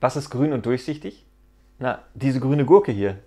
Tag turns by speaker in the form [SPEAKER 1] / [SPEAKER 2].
[SPEAKER 1] Was ist grün und durchsichtig? Na, diese grüne Gurke hier.